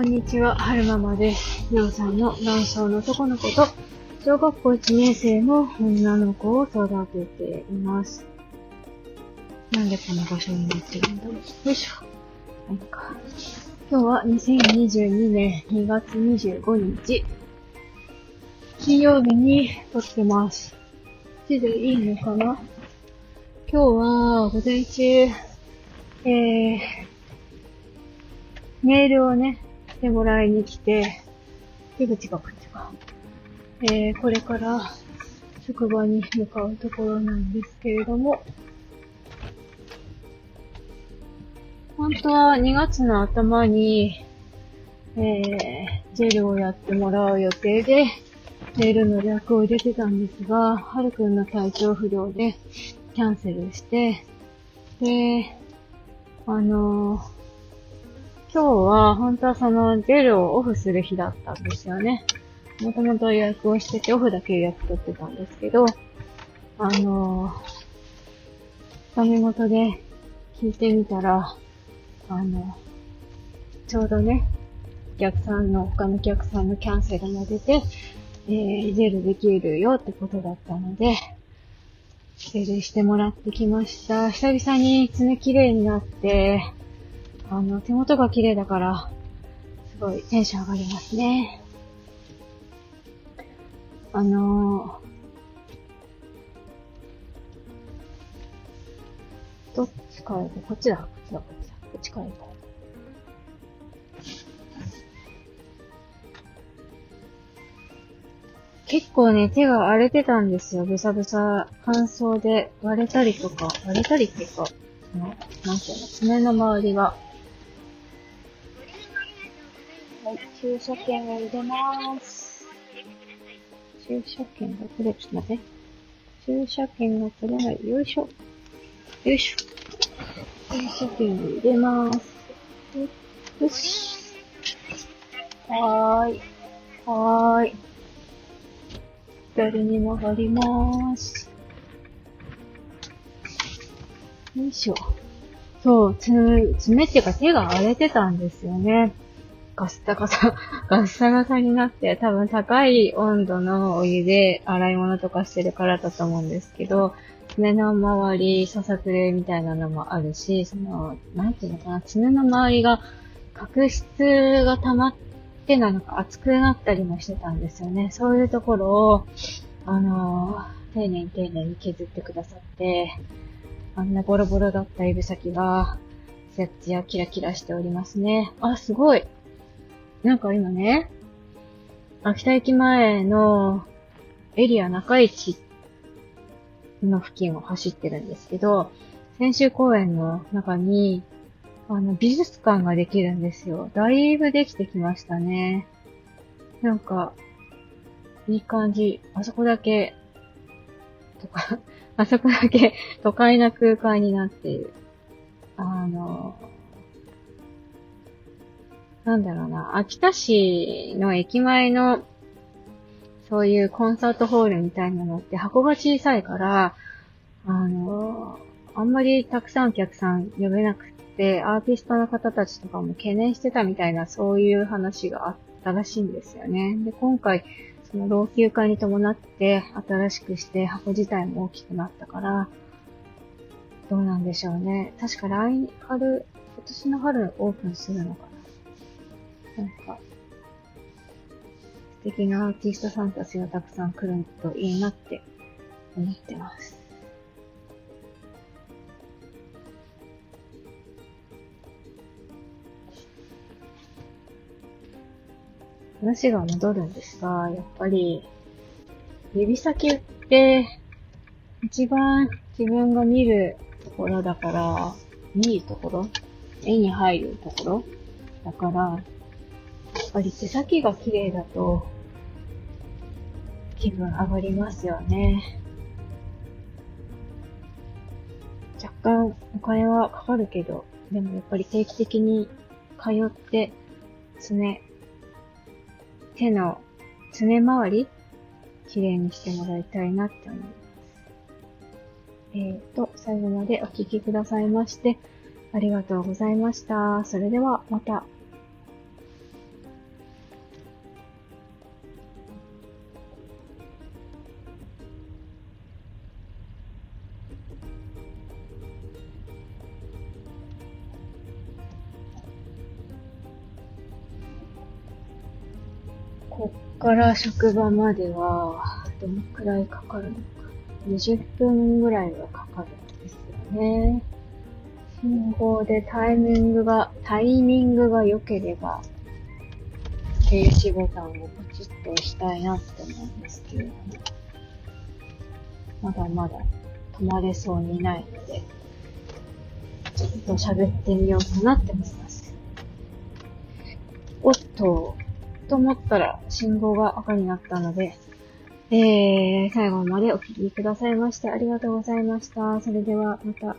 こんにちは、はるままです。りょうさんの男性の男の子と、小学校1年生の女の子を育てています。なんでこの場所になってるんだろう。よいしょ。はいか。今日は2022年2月25日、金曜日に撮ってます。地でいいのかな？今日は午前中、えー、メールをね、してもらいに来て、出口がこっちか。えー、これから職場に向かうところなんですけれども、本当は2月の頭に、えー、ジェルをやってもらう予定で、メールの略を入れてたんですが、はるくんの体調不良でキャンセルして、で、あのー今日は本当はそのジェルをオフする日だったんですよね。もともと予約をしててオフだけ予約取ってたんですけど、あのー、ダメ元で聞いてみたら、あの、ちょうどね、お客さんの、他のお客さんのキャンセルも出て、えー、ジェルできるよってことだったので、ジェルしてもらってきました。久々に爪綺麗になって、あの、手元が綺麗だから、すごいテンション上がりますね。あのー、どっちから行こう？こっちだ、こっちだ、こっちだ。こっちから行こう。結構ね、手が荒れてたんですよ。ぶさぶさ乾燥で割れたりとか、割れたりっていうか、なんていうの、爪の周りが。はい、駐車券を入れます。駐車券が取れ、ちょっと待って。駐車券が取れない。よいしょ。よいしょ。駐車券を入れます。よし。はーい。はーい。左に曲がりまーす。よいしょ。そう、つ、爪っていうか手が荒れてたんですよね。ガッサガサ、ガッサガサになって、多分高い温度のお湯で洗い物とかしてるからだと思うんですけど、爪の周り、ささくれみたいなのもあるし、その、なんていうのかな、爪の周りが、角質が溜まってなのか熱くなったりもしてたんですよね。そういうところを、あの、丁寧に丁寧に削ってくださって、あんなボロボロだった指先が、ツヤツヤキラキラしておりますね。あ、すごいなんか今ね、秋田駅前のエリア中市の付近を走ってるんですけど、先週公園の中に、あの、美術館ができるんですよ。だいぶできてきましたね。なんか、いい感じ。あそこだけ、とか、あそこだけ都会な空間になっている。あの、なんだろうな、秋田市の駅前の、そういうコンサートホールみたいなのって箱が小さいから、あの、あんまりたくさんお客さん呼べなくって、アーティストの方たちとかも懸念してたみたいな、そういう話があったらしいんですよね。で、今回、その老朽化に伴って新しくして箱自体も大きくなったから、どうなんでしょうね。確か来春、今年の春オープンするのかな。んか、素敵なアーティストさんたちがたくさん来るといいなって思ってます。話が戻るんですが、やっぱり、指先って、一番自分が見るところだから、見るところ？絵に入るところ？だから、っぱり手先が綺麗だと、気分上がりますよね。若干お金はかかるけど、でもやっぱり定期的に通って、爪、手の爪周り、綺麗にしてもらいたいなって思います。えーと、最後までお聞きくださいまして、ありがとうございました。それではまた。こっから職場までは、どのくらいかかるのか。20分ぐらいはかかるんですよね。信号でタイミングが、タイミングが良ければ、停止ボタンをポチッと押したいなって思うんですけれども、まだまだ止まれそうにないので、ちょっと喋ってみようかなって思います。おっと、と思ったら信号が赤になったので、えー、最後までお聴きくださいましてありがとうございました。それではまた。